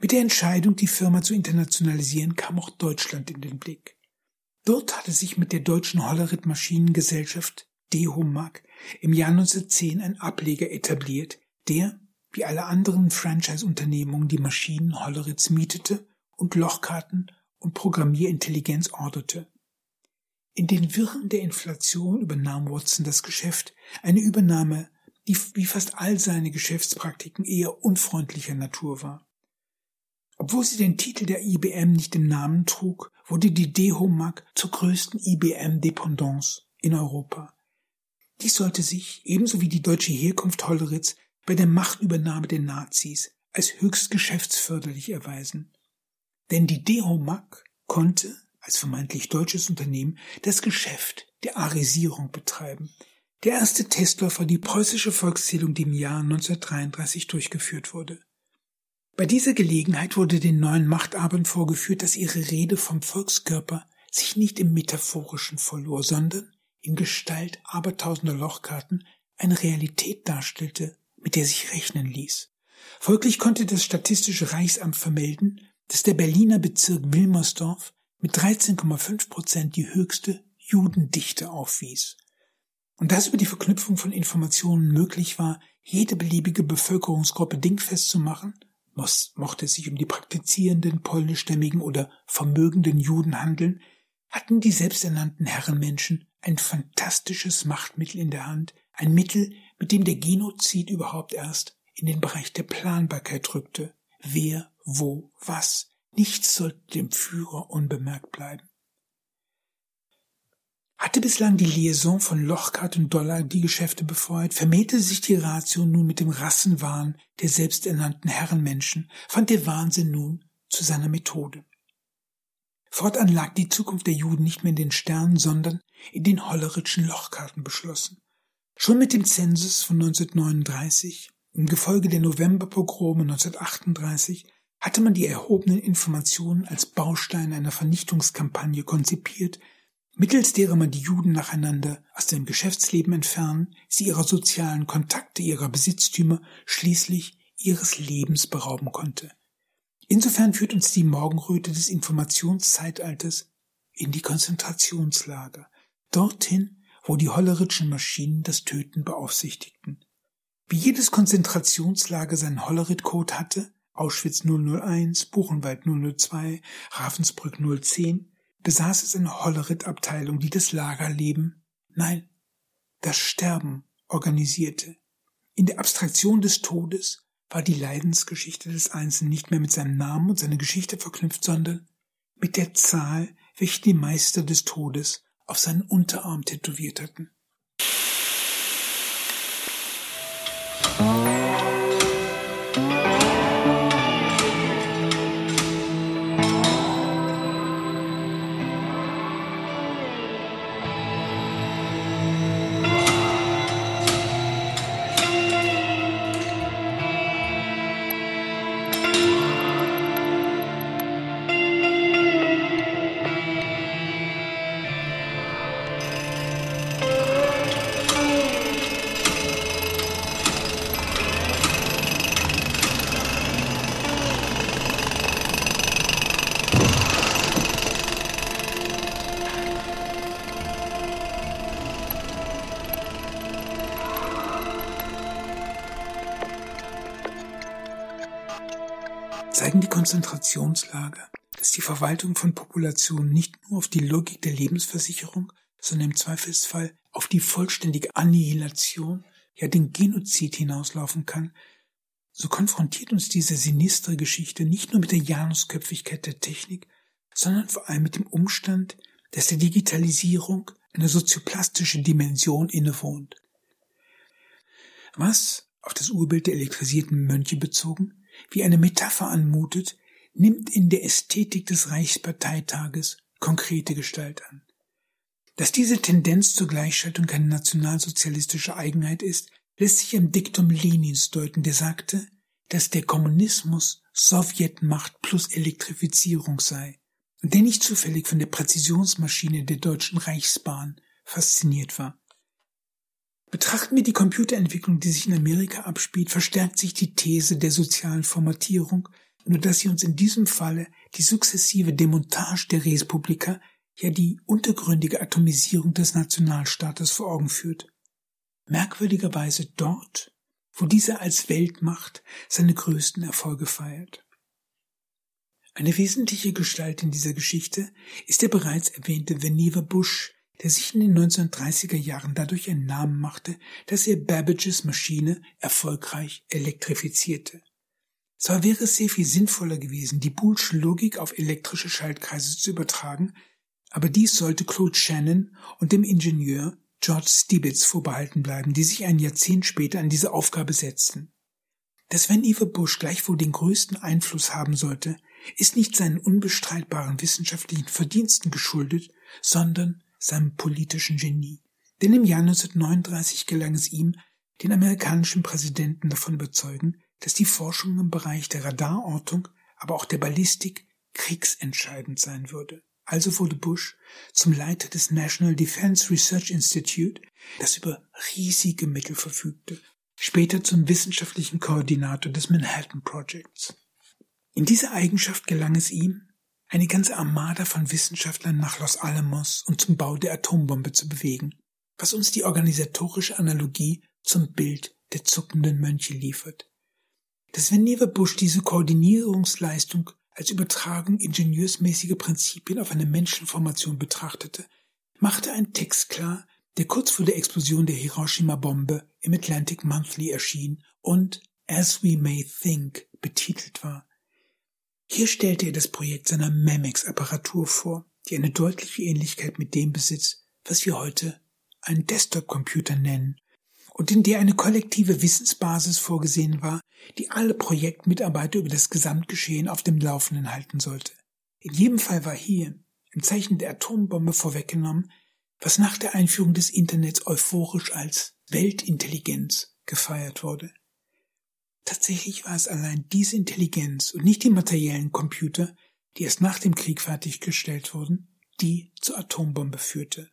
Mit der Entscheidung, die Firma zu internationalisieren, kam auch Deutschland in den Blick. Dort hatte sich mit der deutschen Hollerith Maschinengesellschaft DEHOMAG im Jahr 1910 ein Ableger etabliert, der, wie alle anderen Franchise-Unternehmungen, die Maschinen Holleriths mietete und Lochkarten und Programmierintelligenz orderte. In den Wirren der Inflation übernahm Watson das Geschäft, eine Übernahme, die wie fast all seine Geschäftspraktiken eher unfreundlicher Natur war. Obwohl sie den Titel der IBM nicht im Namen trug, wurde die Dehomag zur größten IBM-Dependance in Europa. Dies sollte sich, ebenso wie die deutsche Herkunft Holleritz, bei der Machtübernahme der Nazis als höchst geschäftsförderlich erweisen. Denn die Dehomag konnte, als vermeintlich deutsches Unternehmen, das Geschäft der Arisierung betreiben. Der erste Testlauf die preußische Volkszählung, die im Jahr 1933 durchgeführt wurde. Bei dieser Gelegenheit wurde den neuen Machtabern vorgeführt, dass ihre Rede vom Volkskörper sich nicht im Metaphorischen verlor, sondern in Gestalt abertausender Lochkarten eine Realität darstellte, mit der sich rechnen ließ. Folglich konnte das Statistische Reichsamt vermelden, dass der Berliner Bezirk Wilmersdorf mit 13,5 Prozent die höchste Judendichte aufwies. Und dass über die Verknüpfung von Informationen möglich war, jede beliebige Bevölkerungsgruppe dingfest zu machen, mochte es sich um die praktizierenden polnischstämmigen oder vermögenden Juden handeln, hatten die selbsternannten Herrenmenschen ein fantastisches Machtmittel in der Hand, ein Mittel, mit dem der Genozid überhaupt erst in den Bereich der Planbarkeit rückte. Wer wo, was. Nichts sollte dem Führer unbemerkt bleiben. Hatte bislang die Liaison von Lochkart und Dollar die Geschäfte befeuert, vermehrte sich die Ratio nun mit dem Rassenwahn der selbsternannten Herrenmenschen, fand der Wahnsinn nun zu seiner Methode. Fortan lag die Zukunft der Juden nicht mehr in den Sternen, sondern in den hollerischen Lochkarten beschlossen. Schon mit dem Zensus von 1939, im Gefolge der Novemberpogrome 1938, hatte man die erhobenen Informationen als Baustein einer Vernichtungskampagne konzipiert, mittels derer man die Juden nacheinander aus dem Geschäftsleben entfernen, sie ihrer sozialen Kontakte, ihrer Besitztümer, schließlich ihres Lebens berauben konnte. Insofern führt uns die Morgenröte des Informationszeitalters in die Konzentrationslager, dorthin, wo die hollerischen Maschinen das Töten beaufsichtigten. Wie jedes Konzentrationslager seinen Hollerit-Code hatte, Auschwitz 001, Buchenwald 002, Ravensbrück 010, besaß es eine Hollerit-Abteilung, die das Lagerleben, nein, das Sterben organisierte. In der Abstraktion des Todes war die Leidensgeschichte des Einzelnen nicht mehr mit seinem Namen und seiner Geschichte verknüpft, sondern mit der Zahl, welche die Meister des Todes auf seinen Unterarm tätowiert hatten. Die Konzentrationslager, dass die Verwaltung von Populationen nicht nur auf die Logik der Lebensversicherung, sondern im Zweifelsfall auf die vollständige Annihilation, ja den Genozid hinauslaufen kann, so konfrontiert uns diese sinistre Geschichte nicht nur mit der Janusköpfigkeit der Technik, sondern vor allem mit dem Umstand, dass der Digitalisierung eine sozioplastische Dimension innewohnt. Was, auf das Urbild der elektrisierten Mönche bezogen, wie eine Metapher anmutet, nimmt in der Ästhetik des Reichsparteitages konkrete Gestalt an. Dass diese Tendenz zur Gleichschaltung keine nationalsozialistische Eigenheit ist, lässt sich im Diktum Lenins deuten, der sagte, dass der Kommunismus Sowjetmacht plus Elektrifizierung sei und der nicht zufällig von der Präzisionsmaschine der Deutschen Reichsbahn fasziniert war. Betrachten wir die Computerentwicklung, die sich in Amerika abspielt, verstärkt sich die These der sozialen Formatierung, nur dass sie uns in diesem Falle die sukzessive Demontage der Respublika, ja die untergründige Atomisierung des Nationalstaates vor Augen führt. Merkwürdigerweise dort, wo dieser als Weltmacht seine größten Erfolge feiert. Eine wesentliche Gestalt in dieser Geschichte ist der bereits erwähnte Vannevar Bush, der sich in den 1930er Jahren dadurch einen Namen machte, dass er Babbages Maschine erfolgreich elektrifizierte. Zwar wäre es sehr viel sinnvoller gewesen, die Boolsche Logik auf elektrische Schaltkreise zu übertragen, aber dies sollte Claude Shannon und dem Ingenieur George Stibitz vorbehalten bleiben, die sich ein Jahrzehnt später an diese Aufgabe setzten. Dass Van Eva Bush gleichwohl den größten Einfluss haben sollte, ist nicht seinen unbestreitbaren wissenschaftlichen Verdiensten geschuldet, sondern seinem politischen Genie. Denn im Jahr 1939 gelang es ihm, den amerikanischen Präsidenten davon überzeugen, dass die Forschung im Bereich der Radarortung, aber auch der Ballistik kriegsentscheidend sein würde. Also wurde Bush zum Leiter des National Defense Research Institute, das über riesige Mittel verfügte, später zum wissenschaftlichen Koordinator des Manhattan Projects. In dieser Eigenschaft gelang es ihm, eine ganze Armada von Wissenschaftlern nach Los Alamos und zum Bau der Atombombe zu bewegen, was uns die organisatorische Analogie zum Bild der zuckenden Mönche liefert. Dass Vannevar Bush diese Koordinierungsleistung als Übertragung ingenieursmäßiger Prinzipien auf eine Menschenformation betrachtete, machte ein Text klar, der kurz vor der Explosion der Hiroshima-Bombe im Atlantic Monthly erschien und As We May Think betitelt war. Hier stellte er das Projekt seiner Memex-Apparatur vor, die eine deutliche Ähnlichkeit mit dem besitzt, was wir heute einen Desktop-Computer nennen und in der eine kollektive Wissensbasis vorgesehen war, die alle Projektmitarbeiter über das Gesamtgeschehen auf dem Laufenden halten sollte. In jedem Fall war hier, im Zeichen der Atombombe vorweggenommen, was nach der Einführung des Internets euphorisch als Weltintelligenz gefeiert wurde. Tatsächlich war es allein diese Intelligenz und nicht die materiellen Computer, die erst nach dem Krieg fertiggestellt wurden, die zur Atombombe führte.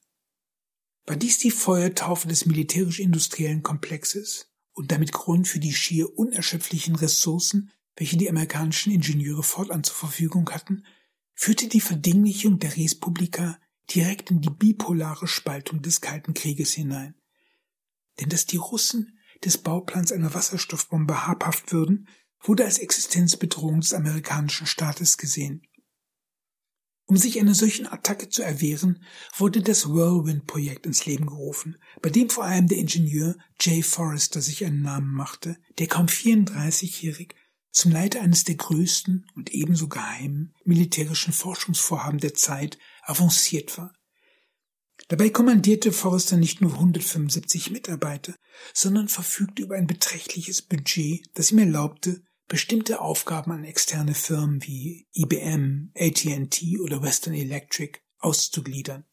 War dies die Feuertaufe des militärisch-industriellen Komplexes und damit Grund für die schier unerschöpflichen Ressourcen, welche die amerikanischen Ingenieure fortan zur Verfügung hatten, führte die Verdinglichung der Respublika direkt in die bipolare Spaltung des Kalten Krieges hinein. Denn dass die Russen des Bauplans einer Wasserstoffbombe habhaft würden, wurde als Existenzbedrohung des amerikanischen Staates gesehen. Um sich einer solchen Attacke zu erwehren, wurde das Whirlwind-Projekt ins Leben gerufen, bei dem vor allem der Ingenieur Jay Forrester sich einen Namen machte, der kaum 34-jährig zum Leiter eines der größten und ebenso geheimen militärischen Forschungsvorhaben der Zeit avanciert war. Dabei kommandierte Forrester nicht nur 175 Mitarbeiter, sondern verfügte über ein beträchtliches Budget, das ihm erlaubte, bestimmte Aufgaben an externe Firmen wie IBM, AT&T oder Western Electric auszugliedern.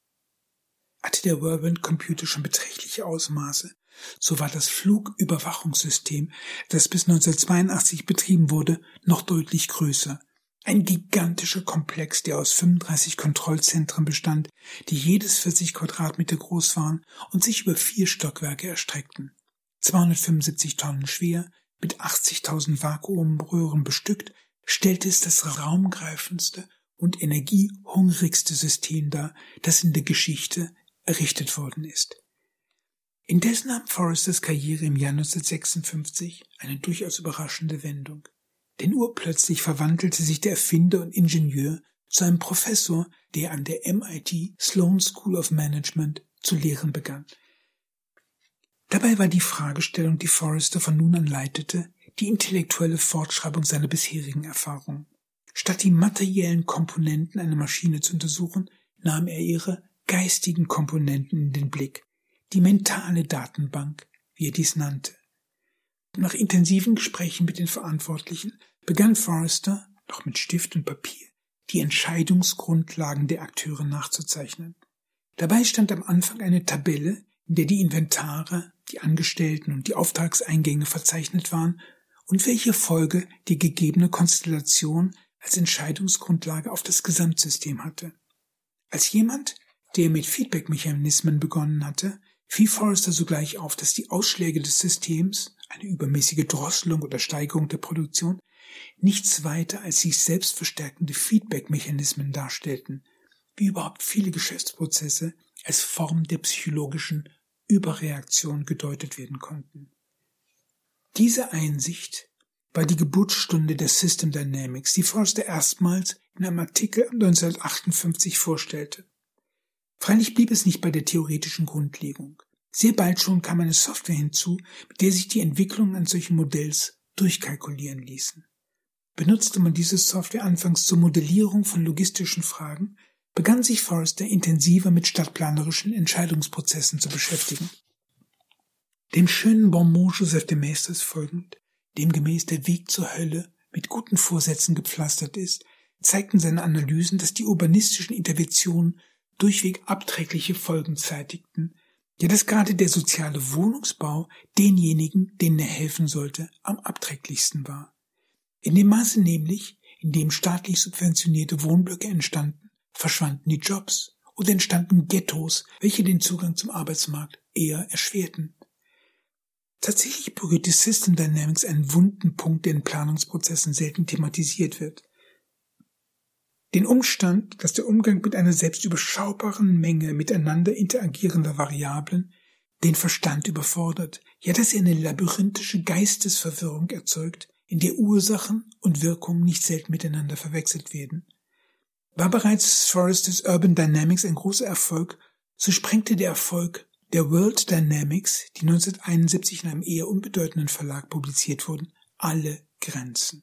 Hatte der Whirlwind Computer schon beträchtliche Ausmaße, so war das Flugüberwachungssystem, das bis 1982 betrieben wurde, noch deutlich größer. Ein gigantischer Komplex, der aus 35 Kontrollzentren bestand, die jedes 40 Quadratmeter groß waren und sich über vier Stockwerke erstreckten. 275 Tonnen schwer, mit 80.000 Vakuumröhren bestückt, stellte es das raumgreifendste und energiehungrigste System dar, das in der Geschichte errichtet worden ist. Indessen nahm Forresters Karriere im Jahr 1956 eine durchaus überraschende Wendung. Denn urplötzlich verwandelte sich der Erfinder und Ingenieur zu einem Professor, der an der MIT Sloan School of Management zu lehren begann. Dabei war die Fragestellung, die Forrester von nun an leitete, die intellektuelle Fortschreibung seiner bisherigen Erfahrungen. Statt die materiellen Komponenten einer Maschine zu untersuchen, nahm er ihre geistigen Komponenten in den Blick, die mentale Datenbank, wie er dies nannte. Nach intensiven Gesprächen mit den Verantwortlichen begann Forrester, noch mit Stift und Papier, die Entscheidungsgrundlagen der Akteure nachzuzeichnen. Dabei stand am Anfang eine Tabelle, in der die Inventare, die Angestellten und die Auftragseingänge verzeichnet waren und welche Folge die gegebene Konstellation als Entscheidungsgrundlage auf das Gesamtsystem hatte. Als jemand, der mit Feedback-Mechanismen begonnen hatte, fiel Forrester sogleich auf, dass die Ausschläge des Systems, eine übermäßige Drosselung oder Steigerung der Produktion, nichts weiter als sich selbst verstärkende Feedback-Mechanismen darstellten, wie überhaupt viele Geschäftsprozesse als Form der psychologischen Überreaktion gedeutet werden konnten. Diese Einsicht war die Geburtsstunde der System Dynamics, die Forster erstmals in einem Artikel 1958 vorstellte. Freilich blieb es nicht bei der theoretischen Grundlegung. Sehr bald schon kam eine Software hinzu, mit der sich die Entwicklungen an solchen Modells durchkalkulieren ließen. Benutzte man diese Software anfangs zur Modellierung von logistischen Fragen, begann sich Forrester intensiver mit stadtplanerischen Entscheidungsprozessen zu beschäftigen. Dem schönen Bonmot Joseph de Maistres folgend, demgemäß der Weg zur Hölle mit guten Vorsätzen gepflastert ist, zeigten seine Analysen, dass die urbanistischen Interventionen durchweg abträgliche Folgen zeitigten, ja dass gerade der soziale Wohnungsbau denjenigen, denen er helfen sollte, am abträglichsten war. In dem Maße nämlich, in dem staatlich subventionierte Wohnblöcke entstanden, verschwanden die Jobs und entstanden Ghettos, welche den Zugang zum Arbeitsmarkt eher erschwerten. Tatsächlich berührt die System Dynamics einen wunden Punkt, der in Planungsprozessen selten thematisiert wird. Den Umstand, dass der Umgang mit einer selbst überschaubaren Menge miteinander interagierender Variablen den Verstand überfordert, ja dass er eine labyrinthische Geistesverwirrung erzeugt, in der Ursachen und Wirkungen nicht selten miteinander verwechselt werden. War bereits Forresters Urban Dynamics ein großer Erfolg, so sprengte der Erfolg der World Dynamics, die 1971 in einem eher unbedeutenden Verlag publiziert wurden, alle Grenzen.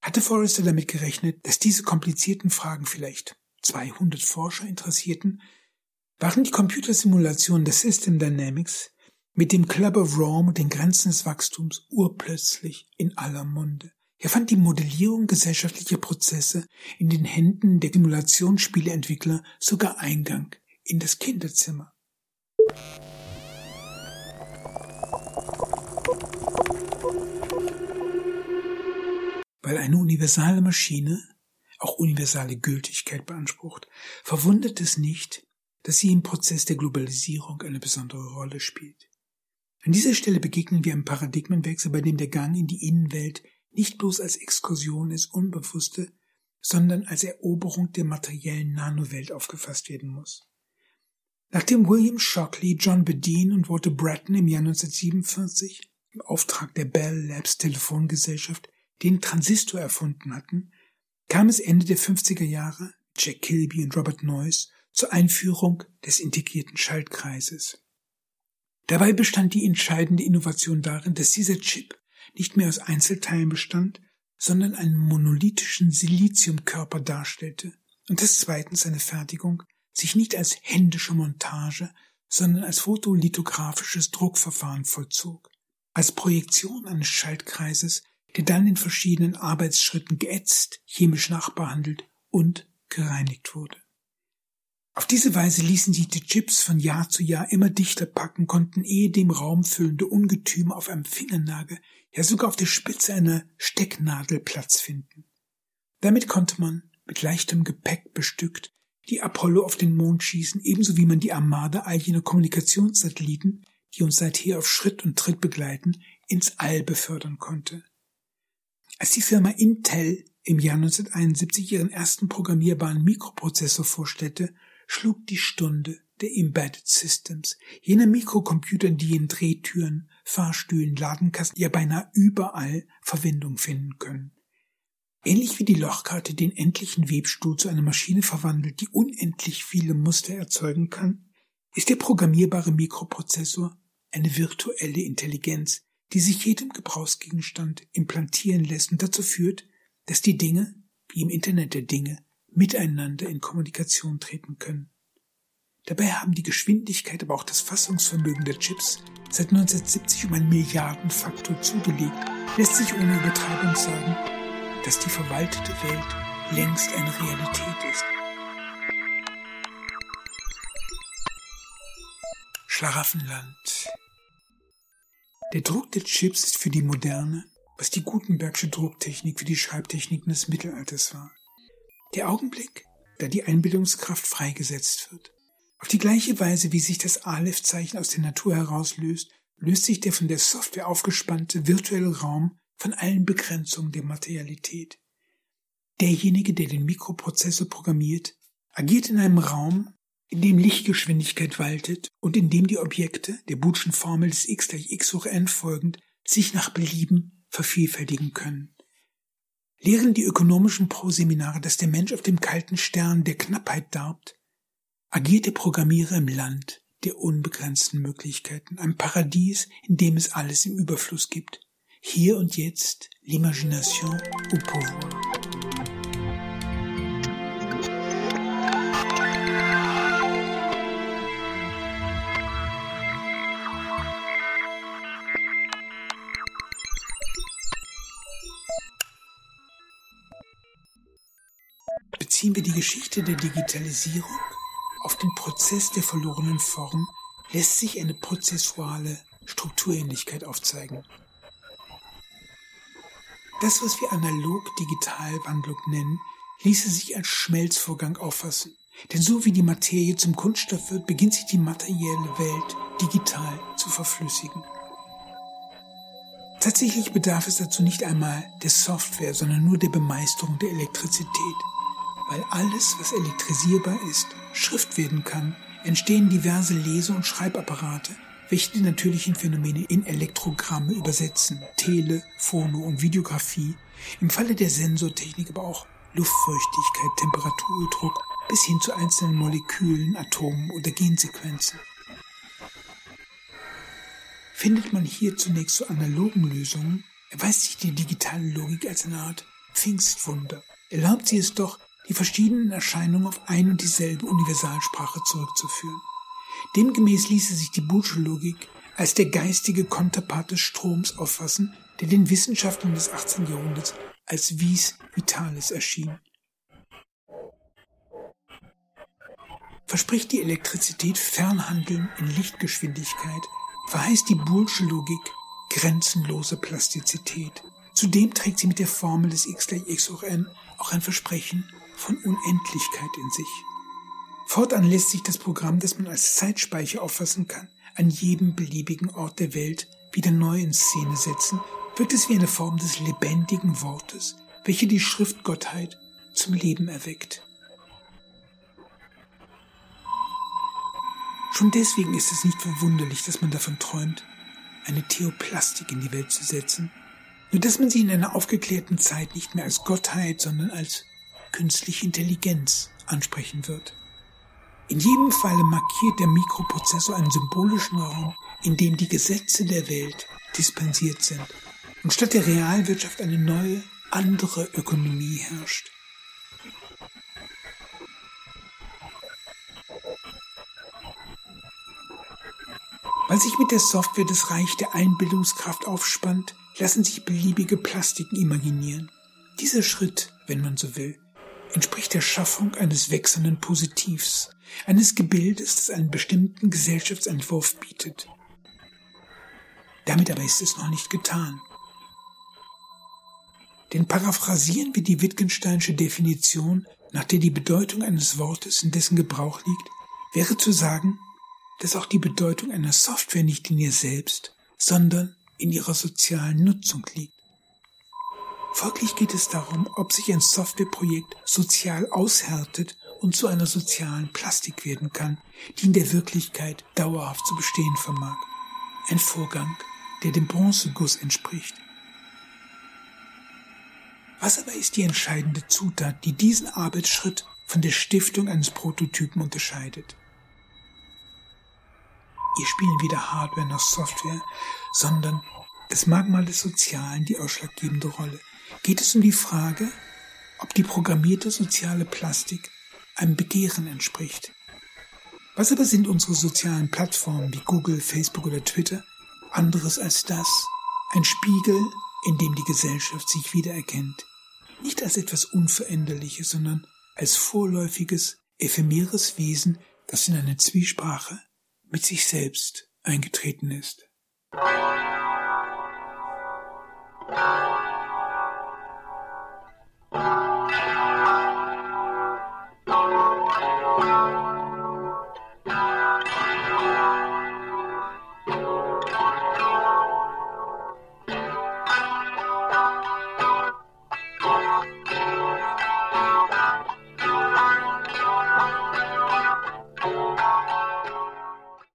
Hatte Forrester damit gerechnet, dass diese komplizierten Fragen vielleicht 200 Forscher interessierten, Waren die Computersimulationen der System Dynamics mit dem Club of Rome und den Grenzen des Wachstums urplötzlich in aller Munde. Hier fand die Modellierung gesellschaftlicher Prozesse in den Händen der Simulationsspieleentwickler sogar Eingang in das Kinderzimmer. Weil eine universale Maschine auch universale Gültigkeit beansprucht, verwundert es nicht, dass sie im Prozess der Globalisierung eine besondere Rolle spielt. An dieser Stelle begegnen wir einem Paradigmenwechsel, bei dem der Gang in die Innenwelt nicht bloß als Exkursion ins Unbewusste, sondern als Eroberung der materiellen Nanowelt aufgefasst werden muss. Nachdem William Shockley, John Bedeen und Walter Bratton im Jahr 1947 im Auftrag der Bell Labs Telefongesellschaft den Transistor erfunden hatten, kam es Ende der 50er Jahre, Jack Kilby und Robert Noyce, zur Einführung des integrierten Schaltkreises. Dabei bestand die entscheidende Innovation darin, dass dieser Chip nicht mehr aus Einzelteilen bestand, sondern einen monolithischen Siliziumkörper darstellte und dass zweitens seine Fertigung sich nicht als händische Montage, sondern als fotolithografisches Druckverfahren vollzog, als Projektion eines Schaltkreises, der dann in verschiedenen Arbeitsschritten geätzt, chemisch nachbehandelt und gereinigt wurde. Auf diese Weise ließen sich die Chips von Jahr zu Jahr immer dichter packen, konnten ehedem raumfüllende Ungetüme auf einem Fingernagel, ja sogar auf der Spitze einer Stecknadel Platz finden. Damit konnte man, mit leichtem Gepäck bestückt, die Apollo auf den Mond schießen, ebenso wie man die Armada all jener Kommunikationssatelliten, die uns seither auf Schritt und Tritt begleiten, ins All befördern konnte. Als die Firma Intel im Jahr 1971 ihren ersten programmierbaren Mikroprozessor vorstellte, schlug die Stunde der Embedded Systems, jener Mikrocomputer, die in Drehtüren, Fahrstühlen, Ladenkasten ja beinahe überall Verwendung finden können. Ähnlich wie die Lochkarte den endlichen Webstuhl zu einer Maschine verwandelt, die unendlich viele Muster erzeugen kann, ist der programmierbare Mikroprozessor eine virtuelle Intelligenz, die sich jedem Gebrauchsgegenstand implantieren lässt und dazu führt, dass die Dinge, wie im Internet der Dinge, miteinander in Kommunikation treten können. Dabei haben die Geschwindigkeit, aber auch das Fassungsvermögen der Chips seit 1970 um einen Milliardenfaktor zugelegt, lässt sich ohne Übertreibung sagen, dass die verwaltete Welt längst eine Realität ist. Schlaraffenland. Der Druck der Chips ist für die Moderne, was die Gutenbergsche Drucktechnik für die Schreibtechniken des Mittelalters war. Der Augenblick, da die Einbildungskraft freigesetzt wird. Auf die gleiche Weise, wie sich das Aleph-Zeichen aus der Natur herauslöst, löst sich der von der Software aufgespannte virtuelle Raum von allen Begrenzungen der Materialität. Derjenige, der den Mikroprozessor programmiert, agiert in einem Raum, in dem Lichtgeschwindigkeit waltet und in dem die Objekte der Bootschen Formel des x gleich x hoch n folgend sich nach Belieben vervielfältigen können lehren die ökonomischen Proseminare, dass der Mensch auf dem kalten Stern der Knappheit darbt, agiert der Programmierer im Land der unbegrenzten Möglichkeiten, ein Paradies, in dem es alles im Überfluss gibt. Hier und jetzt l'imagination au pouvoir. Beziehen wir die Geschichte der Digitalisierung auf den Prozess der verlorenen Form, lässt sich eine prozessuale Strukturähnlichkeit aufzeigen. Das, was wir analog-digital-Wandlung nennen, ließe sich als Schmelzvorgang auffassen. Denn so wie die Materie zum Kunststoff wird, beginnt sich die materielle Welt digital zu verflüssigen. Tatsächlich bedarf es dazu nicht einmal der Software, sondern nur der Bemeisterung der Elektrizität. Weil alles, was elektrisierbar ist, Schrift werden kann, entstehen diverse Lese- und Schreibapparate, welche die natürlichen Phänomene in Elektrogramme übersetzen, Tele, Phono und Videografie, im Falle der Sensortechnik aber auch Luftfeuchtigkeit, Temperatur, Druck bis hin zu einzelnen Molekülen, Atomen oder Gensequenzen. Findet man hier zunächst zu analogen Lösungen, erweist sich die digitale Logik als eine Art Pfingstwunder. Erlaubt sie es doch, die verschiedenen Erscheinungen auf ein und dieselbe Universalsprache zurückzuführen. Demgemäß ließe sich die Boolsche Logik als der geistige Konterpart des Stroms auffassen, der den Wissenschaftlern des 18. Jahrhunderts als vis vitalis erschien. Verspricht die Elektrizität Fernhandeln in Lichtgeschwindigkeit, verheißt die Boolsche Logik grenzenlose Plastizität. Zudem trägt sie mit der Formel des x gleich x hoch n auch ein Versprechen von Unendlichkeit in sich. Fortan lässt sich das Programm, das man als Zeitspeicher auffassen kann, an jedem beliebigen Ort der Welt wieder neu in Szene setzen, wirkt es wie eine Form des lebendigen Wortes, welche die Schriftgottheit zum Leben erweckt. Schon deswegen ist es nicht verwunderlich, dass man davon träumt, eine Theoplastik in die Welt zu setzen, nur dass man sie in einer aufgeklärten Zeit nicht mehr als Gottheit, sondern als künstliche Intelligenz ansprechen wird. In jedem Falle markiert der Mikroprozessor einen symbolischen Raum, in dem die Gesetze der Welt dispensiert sind und statt der Realwirtschaft eine neue, andere Ökonomie herrscht. Weil sich mit der Software das Reich der Einbildungskraft aufspannt, lassen sich beliebige Plastiken imaginieren. Dieser Schritt, wenn man so will, entspricht der Schaffung eines wechselnden Positivs, eines Gebildes, das einen bestimmten Gesellschaftsentwurf bietet. Damit aber ist es noch nicht getan. Denn paraphrasieren wir die Wittgensteinsche Definition, nach der die Bedeutung eines Wortes in dessen Gebrauch liegt, wäre zu sagen, dass auch die Bedeutung einer Software nicht in ihr selbst, sondern in ihrer sozialen Nutzung liegt. Folglich geht es darum, ob sich ein Softwareprojekt sozial aushärtet und zu einer sozialen Plastik werden kann, die in der Wirklichkeit dauerhaft zu bestehen vermag. Ein Vorgang, der dem Bronzeguss entspricht. Was aber ist die entscheidende Zutat, die diesen Arbeitsschritt von der Stiftung eines Prototypen unterscheidet? Hier spielen weder Hardware noch Software, sondern das Merkmal des Sozialen die ausschlaggebende Rolle. Geht es um die Frage, ob die programmierte soziale Plastik einem Begehren entspricht. Was aber sind unsere sozialen Plattformen wie Google, Facebook oder Twitter anderes als das? Ein Spiegel, in dem die Gesellschaft sich wiedererkennt. Nicht als etwas Unveränderliches, sondern als vorläufiges, ephemeres Wesen, das in eine Zwiesprache mit sich selbst eingetreten ist.